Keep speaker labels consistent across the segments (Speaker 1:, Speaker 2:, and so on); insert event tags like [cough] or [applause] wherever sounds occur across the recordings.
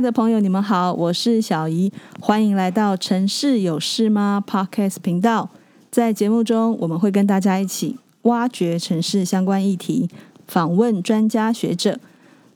Speaker 1: 的朋友，你们好，我是小怡，欢迎来到《城市有事吗》Podcast 频道。在节目中，我们会跟大家一起挖掘城市相关议题，访问专家学者，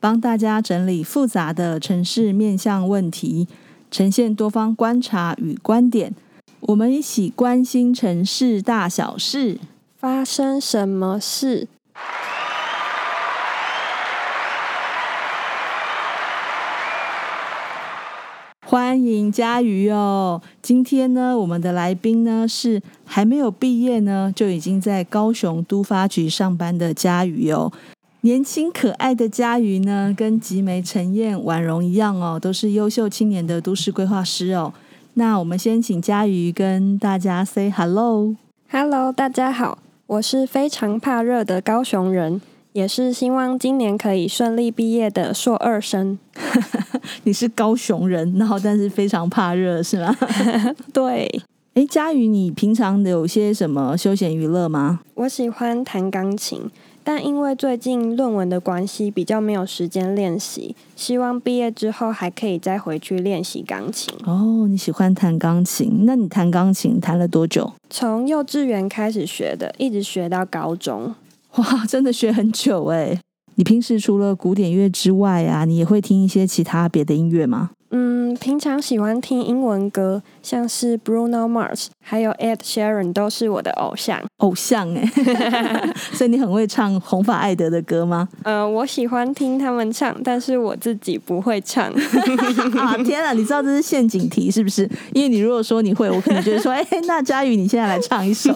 Speaker 1: 帮大家整理复杂的城市面向问题，呈现多方观察与观点。我们一起关心城市大小事，
Speaker 2: 发生什么事？
Speaker 1: 欢迎家瑜哦！今天呢，我们的来宾呢是还没有毕业呢，就已经在高雄都发局上班的家瑜哦。年轻可爱的家瑜呢，跟吉梅、陈燕、婉容一样哦，都是优秀青年的都市规划师哦。那我们先请家瑜跟大家 say hello。
Speaker 2: Hello，大家好，我是非常怕热的高雄人。也是希望今年可以顺利毕业的硕二生。[laughs]
Speaker 1: 你是高雄人，然后但是非常怕热，是吗？[laughs]
Speaker 2: 对。
Speaker 1: 哎，佳宇，你平常有些什么休闲娱乐吗？
Speaker 2: 我喜欢弹钢琴，但因为最近论文的关系，比较没有时间练习。希望毕业之后还可以再回去练习钢琴。
Speaker 1: 哦，你喜欢弹钢琴？那你弹钢琴弹了多久？
Speaker 2: 从幼稚园开始学的，一直学到高中。
Speaker 1: 哇，[laughs] 真的学很久哎！你平时除了古典乐之外啊，你也会听一些其他别的音乐吗？
Speaker 2: 嗯，平常喜欢听英文歌，像是 Bruno Mars，还有 Ed Sheeran 都是我的偶像。
Speaker 1: 偶像哎，[laughs] 所以你很会唱红发艾德的歌吗？
Speaker 2: 呃，我喜欢听他们唱，但是我自己不会唱。[laughs]
Speaker 1: 啊天啊，你知道这是陷阱题是不是？因为你如果说你会，我可能觉得说，哎，那佳宇你现在来唱一首。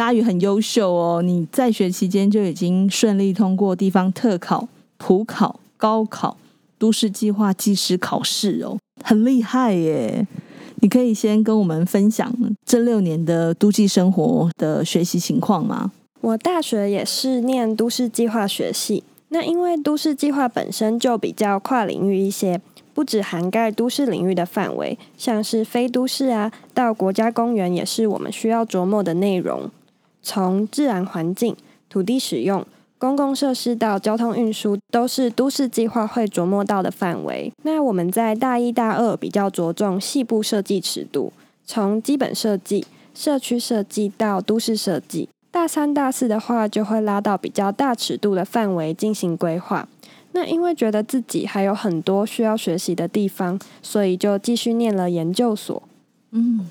Speaker 1: 家瑜很优秀哦，你在学期间就已经顺利通过地方特考、普考、高考、都市计划技师考试哦，很厉害耶！你可以先跟我们分享这六年的都计生活的学习情况吗？
Speaker 2: 我大学也是念都市计划学系，那因为都市计划本身就比较跨领域一些，不只涵盖都市领域的范围，像是非都市啊，到国家公园也是我们需要琢磨的内容。从自然环境、土地使用、公共设施到交通运输，都是都市计划会琢磨到的范围。那我们在大一、大二比较着重细部设计尺度，从基本设计、社区设计到都市设计。大三、大四的话，就会拉到比较大尺度的范围进行规划。那因为觉得自己还有很多需要学习的地方，所以就继续念了研究所。
Speaker 1: 嗯，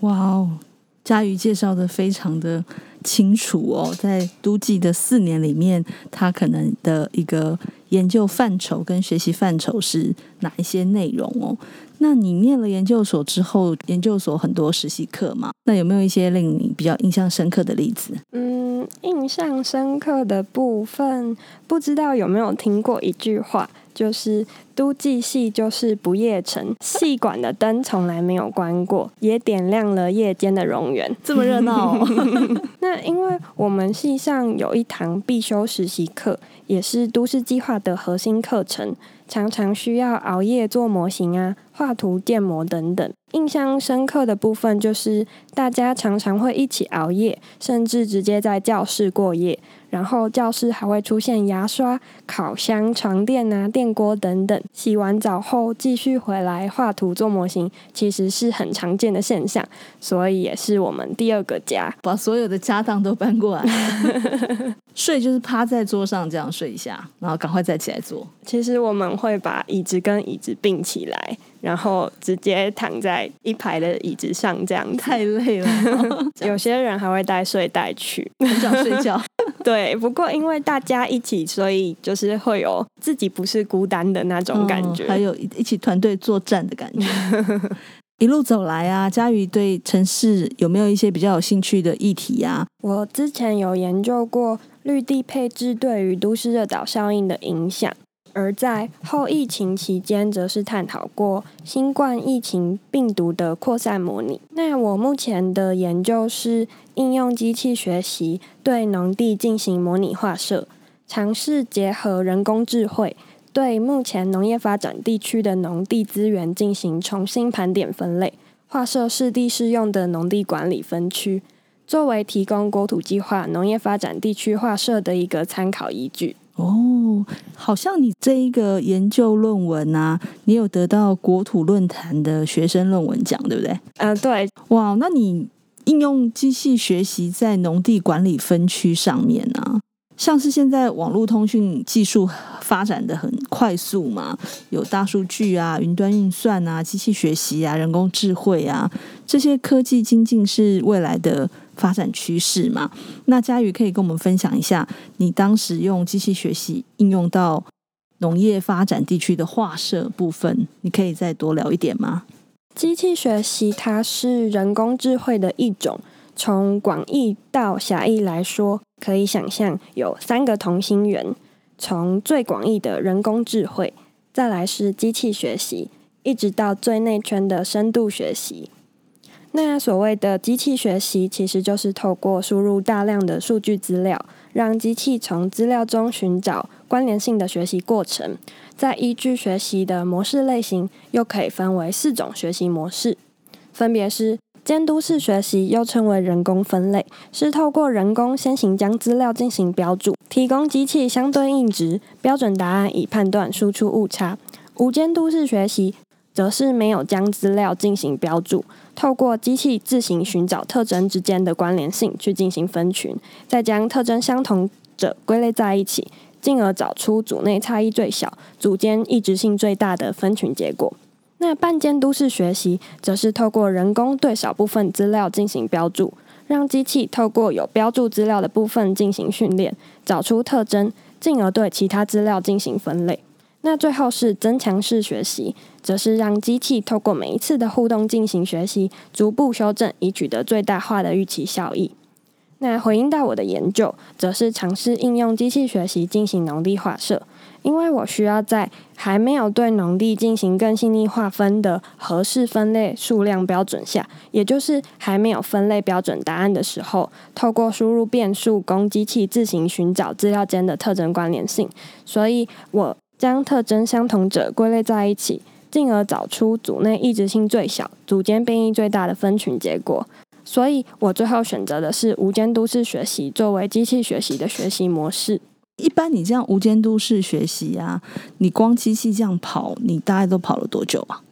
Speaker 1: 哇哦。家瑜介绍的非常的清楚哦，在都记的四年里面，他可能的一个研究范畴跟学习范畴是哪一些内容哦？那你念了研究所之后，研究所很多实习课嘛，那有没有一些令你比较印象深刻的例子？
Speaker 2: 嗯，印象深刻的部分，不知道有没有听过一句话。就是都计系就是不夜城，戏馆的灯从来没有关过，也点亮了夜间的荣园，
Speaker 1: 这么热闹哦。[laughs] [laughs]
Speaker 2: 那因为我们系上有一堂必修实习课，也是都市计划的核心课程，常常需要熬夜做模型啊、画图、建模等等。印象深刻的部分就是大家常常会一起熬夜，甚至直接在教室过夜。然后教室还会出现牙刷、烤箱、床垫啊、电锅等等。洗完澡后继续回来画图做模型，其实是很常见的现象，所以也是我们第二个家，
Speaker 1: 把所有的家当都搬过来。[laughs] 睡就是趴在桌上这样睡一下，然后赶快再起来做。
Speaker 2: 其实我们会把椅子跟椅子并起来。然后直接躺在一排的椅子上，[laughs] 这样
Speaker 1: 太累了。
Speaker 2: 有些人还会带睡袋去，
Speaker 1: 很想睡觉。[laughs]
Speaker 2: 对，不过因为大家一起，所以就是会有自己不是孤单的那种感觉，
Speaker 1: 嗯、还有一起团队作战的感觉。[laughs] 一路走来啊，佳瑜对城市有没有一些比较有兴趣的议题啊？
Speaker 2: 我之前有研究过绿地配置对于都市热岛效应的影响。而在后疫情期间，则是探讨过新冠疫情病毒的扩散模拟。那我目前的研究是应用机器学习对农地进行模拟画设，尝试结合人工智慧，对目前农业发展地区的农地资源进行重新盘点分类，画设适地适用的农地管理分区，作为提供国土计划农业发展地区划设的一个参考依据。
Speaker 1: 哦。哦，好像你这一个研究论文啊，你有得到国土论坛的学生论文奖，对不对？
Speaker 2: 嗯、呃，对。
Speaker 1: 哇，那你应用机器学习在农地管理分区上面呢、啊？像是现在网络通讯技术发展的很快速嘛，有大数据啊、云端运算啊、机器学习啊、人工智慧啊，这些科技精进是未来的发展趋势嘛。那嘉宇可以跟我们分享一下，你当时用机器学习应用到农业发展地区的画设部分，你可以再多聊一点吗？
Speaker 2: 机器学习它是人工智慧的一种。从广义到狭义来说，可以想象有三个同心圆。从最广义的人工智慧，再来是机器学习，一直到最内圈的深度学习。那所谓的机器学习，其实就是透过输入大量的数据资料，让机器从资料中寻找关联性的学习过程。再依据学习的模式类型，又可以分为四种学习模式，分别是。监督式学习又称为人工分类，是透过人工先行将资料进行标注，提供机器相对应值标准答案以判断输出误差。无监督式学习则是没有将资料进行标注，透过机器自行寻找特征之间的关联性去进行分群，再将特征相同者归类在一起，进而找出组内差异最小、组间异质性最大的分群结果。那半监督式学习则是透过人工对少部分资料进行标注，让机器透过有标注资料的部分进行训练，找出特征，进而对其他资料进行分类。那最后是增强式学习，则是让机器透过每一次的互动进行学习，逐步修正，以取得最大化的预期效益。那回应到我的研究，则是尝试应用机器学习进行农地划设。因为我需要在还没有对农地进行更细腻划分的合适分类数量标准下，也就是还没有分类标准答案的时候，透过输入变数供机器自行寻找资料间的特征关联性。所以我将特征相同者归类在一起，进而找出组内异质性最小、组间变异最大的分群结果。所以我最后选择的是无监督式学习作为机器学习的学习模式。
Speaker 1: 一般你这样无监督式学习啊，你光机器这样跑，你大概都跑了多久啊？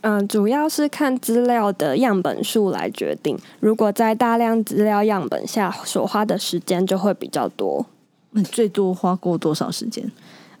Speaker 2: 嗯、呃，主要是看资料的样本数来决定。如果在大量资料样本下所花的时间就会比较多。
Speaker 1: 你最多花过多少时间？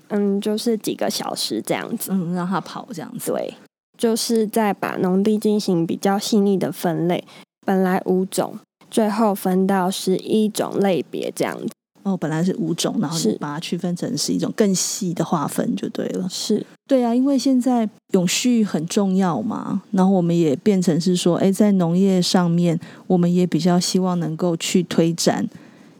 Speaker 2: 嗯，就是几个小时这样子。
Speaker 1: 嗯，让它跑这样子。
Speaker 2: 对，就是在把农地进行比较细腻的分类，本来五种，最后分到十一种类别这样子。
Speaker 1: 哦，本来是五种，然后你把它区分成是一种更细的划分就对了。
Speaker 2: 是，
Speaker 1: 对啊，因为现在永续很重要嘛，然后我们也变成是说，哎，在农业上面，我们也比较希望能够去推展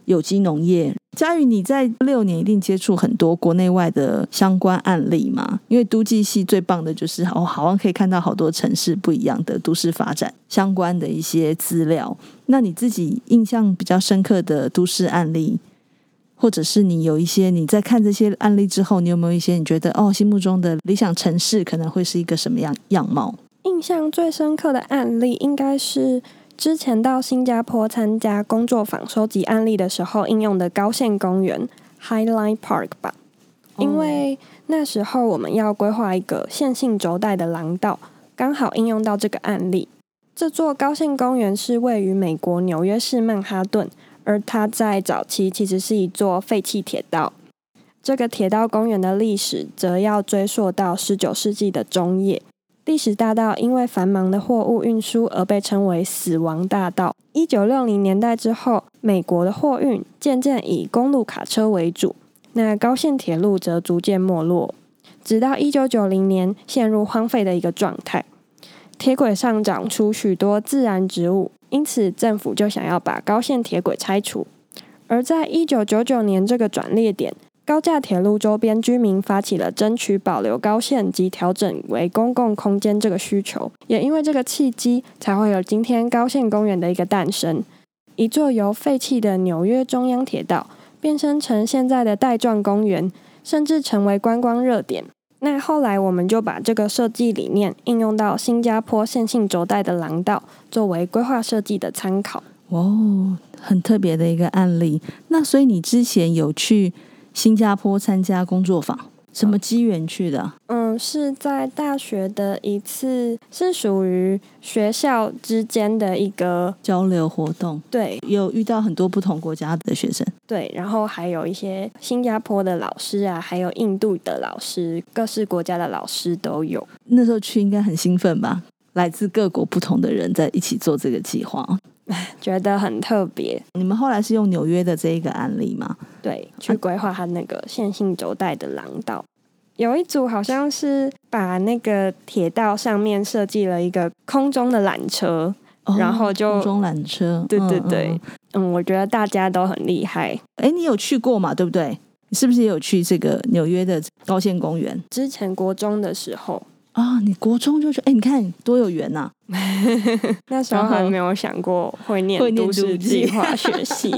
Speaker 1: 有机农业。佳宇，你在六年一定接触很多国内外的相关案例嘛？因为都计系最棒的就是，哦，好像可以看到好多城市不一样的都市发展相关的一些资料。那你自己印象比较深刻的都市案例？或者是你有一些你在看这些案例之后，你有没有一些你觉得哦，心目中的理想城市可能会是一个什么样样貌？
Speaker 2: 印象最深刻的案例应该是之前到新加坡参加工作坊收集案例的时候应用的高线公园 Highline Park 吧。因为那时候我们要规划一个线性轴带的廊道，刚好应用到这个案例。这座高线公园是位于美国纽约市曼哈顿。而它在早期其实是一座废弃铁道。这个铁道公园的历史则要追溯到十九世纪的中叶。历史大道因为繁忙的货物运输而被称为“死亡大道”。一九六零年代之后，美国的货运渐渐以公路卡车为主，那高线铁路则逐渐没落，直到一九九零年陷入荒废的一个状态。铁轨上长出许多自然植物。因此，政府就想要把高线铁轨拆除。而在一九九九年这个转捩点，高架铁路周边居民发起了争取保留高线及调整为公共空间这个需求。也因为这个契机，才会有今天高线公园的一个诞生。一座由废弃的纽约中央铁道变身成现在的带状公园，甚至成为观光热点。那后来我们就把这个设计理念应用到新加坡线性轴带的廊道，作为规划设计的参考。
Speaker 1: 哦，很特别的一个案例。那所以你之前有去新加坡参加工作坊。什么机缘去的？
Speaker 2: 嗯，是在大学的一次，是属于学校之间的一个
Speaker 1: 交流活动。
Speaker 2: 对，
Speaker 1: 有遇到很多不同国家的学生。
Speaker 2: 对，然后还有一些新加坡的老师啊，还有印度的老师，各式国家的老师都有。
Speaker 1: 那时候去应该很兴奋吧？来自各国不同的人在一起做这个计划，[laughs]
Speaker 2: 觉得很特别。
Speaker 1: 你们后来是用纽约的这一个案例吗？
Speaker 2: 对，去规划它那个线性轴带的廊道。有一组好像是把那个铁道上面设计了一个空中的缆车，哦、然后就
Speaker 1: 空中缆车。
Speaker 2: 对对对，嗯，嗯，我觉得大家都很厉害。
Speaker 1: 哎，你有去过嘛？对不对？你是不是也有去这个纽约的高线公园？
Speaker 2: 之前国中的时候
Speaker 1: 啊、哦，你国中就去？哎，你看多有缘呐、啊！[laughs]
Speaker 2: 那时候还没有想过会念都市计划学系。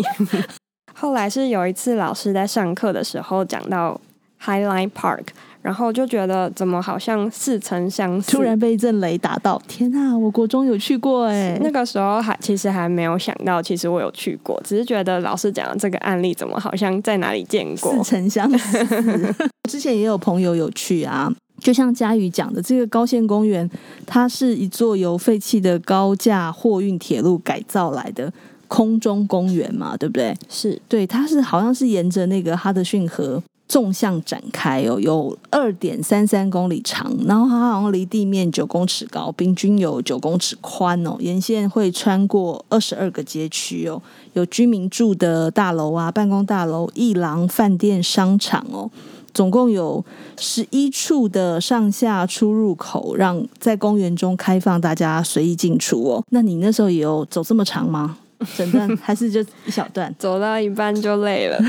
Speaker 2: [laughs] 后来是有一次老师在上课的时候讲到 Highline Park。然后就觉得怎么好像似曾相识，
Speaker 1: 突然被一阵雷打到，天啊！我国中有去过哎，
Speaker 2: 那个时候还其实还没有想到，其实我有去过，只是觉得老师讲的这个案例怎么好像在哪里见过，
Speaker 1: 似曾相识。[laughs] 之前也有朋友有去啊，就像佳宇讲的，这个高线公园，它是一座由废弃的高架货运铁路改造来的空中公园嘛，对不对？
Speaker 2: 是
Speaker 1: 对，它是好像是沿着那个哈德逊河。纵向展开哦，有二点三三公里长，然后它好像离地面九公尺高，平均有九公尺宽哦。沿线会穿过二十二个街区哦，有居民住的大楼啊，办公大楼、一廊、饭店、商场哦，总共有十一处的上下出入口，让在公园中开放大家随意进出哦。那你那时候也有走这么长吗？整段还是就一小段？[laughs]
Speaker 2: 走到一半就累了，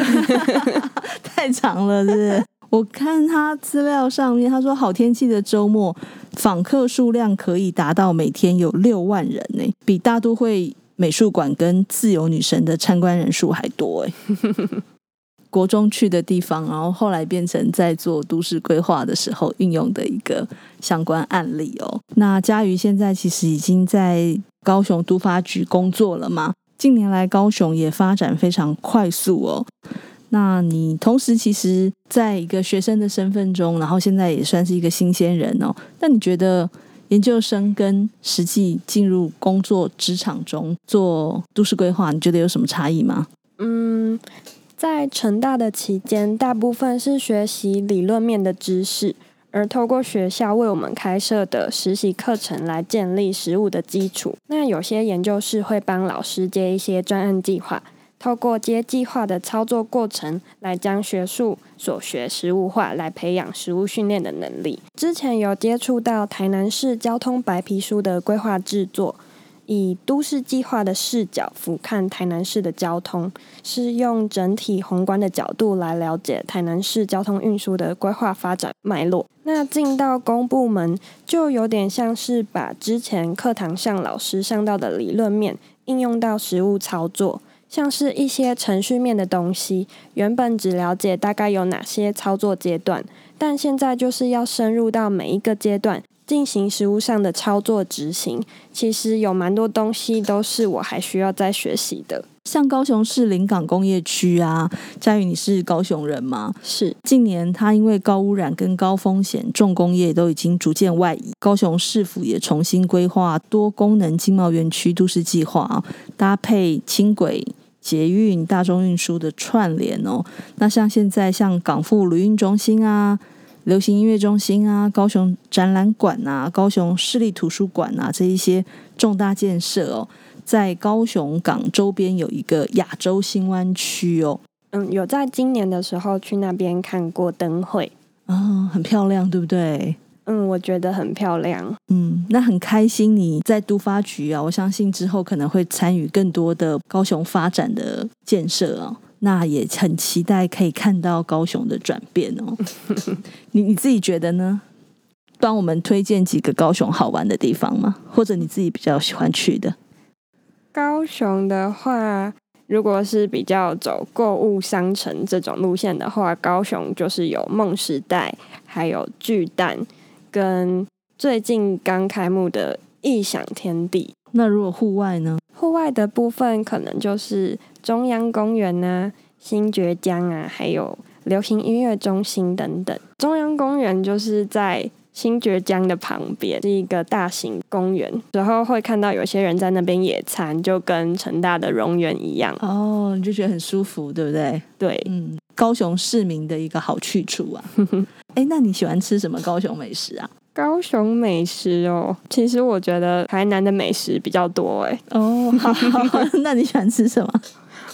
Speaker 2: [laughs]
Speaker 1: 太长了，是不是？我看他资料上面，他说好天气的周末，访客数量可以达到每天有六万人呢，比大都会美术馆跟自由女神的参观人数还多哎。国中去的地方，然后后来变成在做都市规划的时候运用的一个相关案例哦。那佳瑜现在其实已经在高雄都发局工作了吗？近年来，高雄也发展非常快速哦。那你同时其实在一个学生的身份中，然后现在也算是一个新鲜人哦。那你觉得研究生跟实际进入工作职场中做都市规划，你觉得有什么差异吗？
Speaker 2: 嗯，在成大的期间，大部分是学习理论面的知识。而透过学校为我们开设的实习课程来建立实务的基础。那有些研究室会帮老师接一些专案计划，透过接计划的操作过程来将学术所学实务化，来培养实务训练的能力。之前有接触到台南市交通白皮书的规划制作。以都市计划的视角俯瞰台南市的交通，是用整体宏观的角度来了解台南市交通运输的规划发展脉络。那进到公部门，就有点像是把之前课堂上老师上到的理论面应用到实务操作，像是一些程序面的东西，原本只了解大概有哪些操作阶段，但现在就是要深入到每一个阶段。进行实物上的操作执行，其实有蛮多东西都是我还需要再学习的。
Speaker 1: 像高雄市临港工业区啊，佳宇，你是高雄人吗？
Speaker 2: 是。近
Speaker 1: 年它因为高污染跟高风险，重工业都已经逐渐外移。高雄市府也重新规划多功能经贸园区都市计划啊，搭配轻轨、捷运、大众运输的串联哦。那像现在像港富旅运中心啊。流行音乐中心啊，高雄展览馆啊，高雄市立图书馆啊，这一些重大建设哦，在高雄港周边有一个亚洲新湾区哦。
Speaker 2: 嗯，有在今年的时候去那边看过灯会
Speaker 1: 啊，哦，很漂亮，对不对？
Speaker 2: 嗯，我觉得很漂亮。
Speaker 1: 嗯，那很开心你在都发局啊，我相信之后可能会参与更多的高雄发展的建设哦。那也很期待可以看到高雄的转变哦。[laughs] 你你自己觉得呢？帮我们推荐几个高雄好玩的地方吗？或者你自己比较喜欢去的？
Speaker 2: 高雄的话，如果是比较走购物商城这种路线的话，高雄就是有梦时代，还有巨蛋，跟最近刚开幕的异想天地。
Speaker 1: 那如果户外呢？
Speaker 2: 户外的部分可能就是。中央公园呐、啊，新崛江啊，还有流行音乐中心等等。中央公园就是在新崛江的旁边，是一个大型公园。然后会看到有些人在那边野餐，就跟成大的榕园一样。
Speaker 1: 哦，你就觉得很舒服，对不对？
Speaker 2: 对，
Speaker 1: 嗯，高雄市民的一个好去处啊。[laughs] 哎，那你喜欢吃什么高雄美食啊？
Speaker 2: 高雄美食哦，其实我觉得台南的美食比较多哎。
Speaker 1: 哦，好，好，那你喜欢吃什么？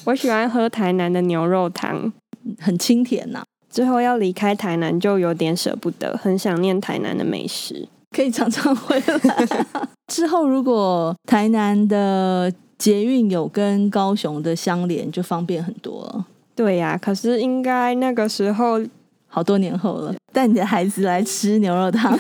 Speaker 2: 我喜欢喝台南的牛肉汤，
Speaker 1: 很清甜呐、啊。
Speaker 2: 之后要离开台南，就有点舍不得，很想念台南的美食，
Speaker 1: 可以常常回来。[laughs] 之后如果台南的捷运有跟高雄的相连，就方便很多了。
Speaker 2: 对呀、啊，可是应该那个时候。
Speaker 1: 好多年后了，带你的孩子来吃牛肉汤。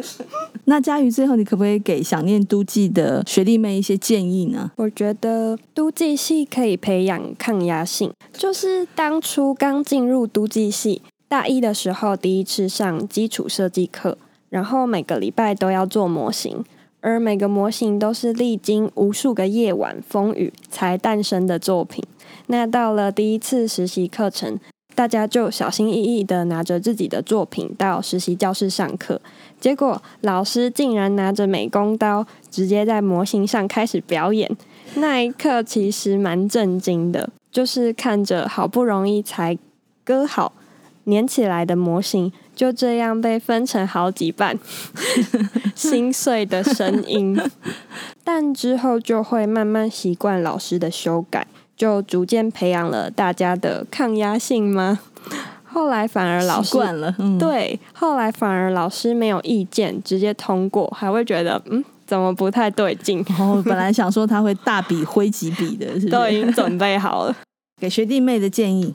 Speaker 1: [laughs] 那佳瑜，最后你可不可以给想念都记的学弟妹一些建议呢？
Speaker 2: 我觉得都记系可以培养抗压性。就是当初刚进入都记系，大一的时候第一次上基础设计课，然后每个礼拜都要做模型，而每个模型都是历经无数个夜晚风雨才诞生的作品。那到了第一次实习课程。大家就小心翼翼的拿着自己的作品到实习教室上课，结果老师竟然拿着美工刀直接在模型上开始表演。那一刻其实蛮震惊的，就是看着好不容易才割好、粘起来的模型，就这样被分成好几半，[laughs] 心碎的声音。[laughs] 但之后就会慢慢习惯老师的修改。就逐渐培养了大家的抗压性吗？[laughs] 后来反而老师
Speaker 1: 惯了，嗯，
Speaker 2: 对，后来反而老师没有意见，直接通过，还会觉得嗯，怎么不太对劲？
Speaker 1: 哦，本来想说他会大笔挥几笔的？[laughs]
Speaker 2: 都已经准备好了。[laughs]
Speaker 1: 给学弟妹的建议，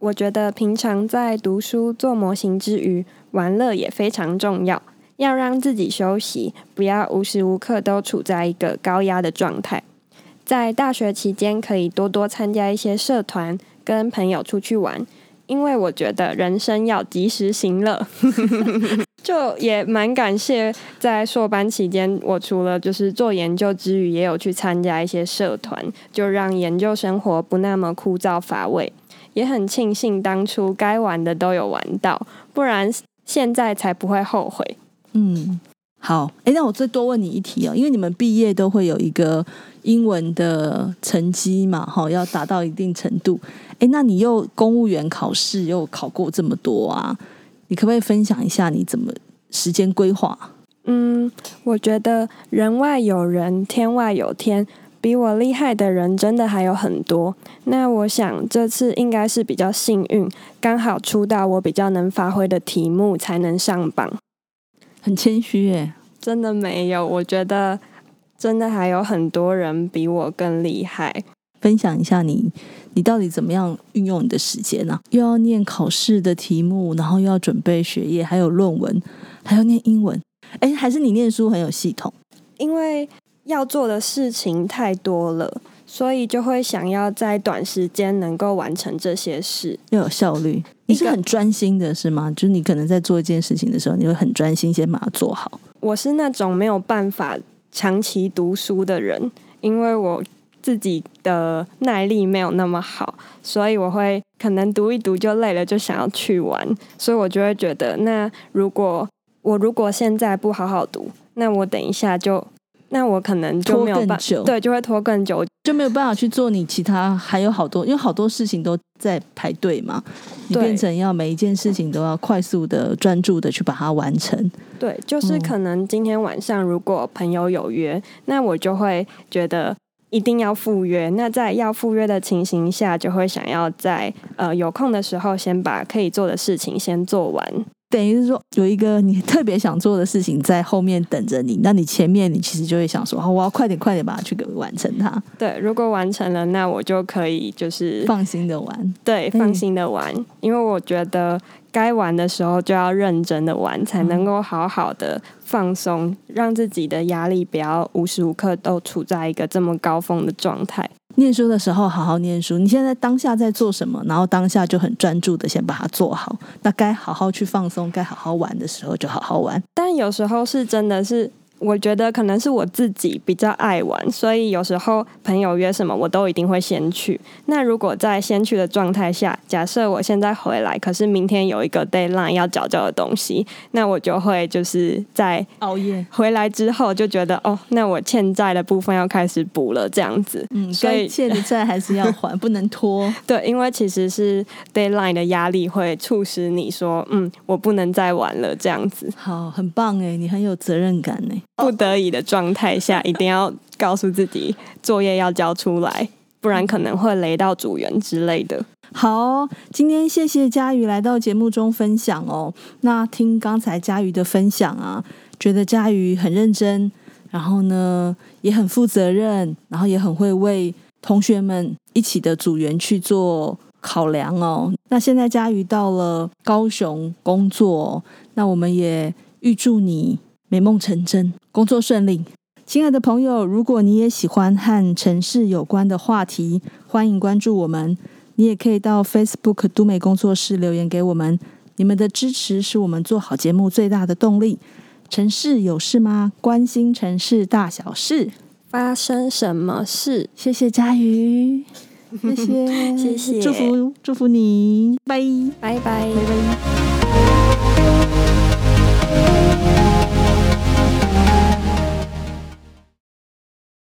Speaker 2: 我觉得平常在读书做模型之余，玩乐也非常重要，要让自己休息，不要无时无刻都处在一个高压的状态。在大学期间，可以多多参加一些社团，跟朋友出去玩。因为我觉得人生要及时行乐，[laughs] 就也蛮感谢在硕班期间，我除了就是做研究之余，也有去参加一些社团，就让研究生活不那么枯燥乏味。也很庆幸当初该玩的都有玩到，不然现在才不会后悔。
Speaker 1: 嗯。好，哎，那我再多问你一题哦，因为你们毕业都会有一个英文的成绩嘛，哈，要达到一定程度。哎，那你又公务员考试又考过这么多啊，你可不可以分享一下你怎么时间规划？
Speaker 2: 嗯，我觉得人外有人，天外有天，比我厉害的人真的还有很多。那我想这次应该是比较幸运，刚好出到我比较能发挥的题目，才能上榜。
Speaker 1: 很谦虚耶，
Speaker 2: 真的没有，我觉得真的还有很多人比我更厉害。
Speaker 1: 分享一下你，你到底怎么样运用你的时间呢？又要念考试的题目，然后又要准备学业，还有论文，还要念英文。哎，还是你念书很有系统？
Speaker 2: 因为要做的事情太多了。所以就会想要在短时间能够完成这些事，
Speaker 1: 要有效率。你是很专心的，是吗？就是你可能在做一件事情的时候，你会很专心，先把它做好。
Speaker 2: 我是那种没有办法长期读书的人，因为我自己的耐力没有那么好，所以我会可能读一读就累了，就想要去玩。所以我就会觉得，那如果我如果现在不好好读，那我等一下就。那我可能就没有办法，对，就会拖更久，
Speaker 1: 就没有办法去做你其他还有好多，因为好多事情都在排队嘛，你变成要每一件事情都要快速的、专注的去把它完成。
Speaker 2: 对，就是可能今天晚上如果朋友有约，那我就会觉得一定要赴约。那在要赴约的情形下，就会想要在呃有空的时候先把可以做的事情先做完。
Speaker 1: 等于是说，有一个你特别想做的事情在后面等着你，那你前面你其实就会想说，好，我要快点快点把它去给完成它。
Speaker 2: 对，如果完成了，那我就可以就是
Speaker 1: 放心的玩。
Speaker 2: 对，放心的玩，嗯，因为我觉得该玩的时候就要认真的玩，才能够好好的放松，让自己的压力不要无时无刻都处在一个这么高峰的状态。
Speaker 1: 念书的时候好好念书，你现在当下在做什么？然后当下就很专注的先把它做好。那该好好去放松，该好好玩的时候就好好玩。
Speaker 2: 但有时候是真的是我觉得可能是我自己比较爱玩，所以有时候朋友约什么，我都一定会先去。那如果在先去的状态下，假设我现在回来，可是明天有一个 deadline 要交交的东西，那我就会就是在
Speaker 1: 熬夜
Speaker 2: 回来之后就觉得哦，那我欠债的部分要开始补了，这样子。
Speaker 1: 嗯，所以欠的债还是要还，不能拖。[laughs]
Speaker 2: 对，因为其实是 deadline 的压力会促使你说，嗯，我不能再玩了，这样子。
Speaker 1: 好，很棒哎，你很有责任感哎。
Speaker 2: 不得已的状态下，一定要告诉自己作业要交出来，不然可能会雷到组员之类的。
Speaker 1: 好，今天谢谢佳瑜来到节目中分享哦。那听刚才佳瑜的分享啊，觉得佳瑜很认真，然后呢也很负责任，然后也很会为同学们一起的组员去做考量哦。那现在佳瑜到了高雄工作，那我们也预祝你。美梦成真，工作顺利。亲爱的朋友，如果你也喜欢和城市有关的话题，欢迎关注我们。你也可以到 Facebook 都美工作室留言给我们。你们的支持是我们做好节目最大的动力。城市有事吗？关心城市大小事，
Speaker 2: 发生什么事？
Speaker 1: 谢谢佳瑜，[laughs] 谢谢，
Speaker 2: 谢谢，
Speaker 1: 祝福祝福你，拜
Speaker 2: 拜拜
Speaker 1: 拜拜。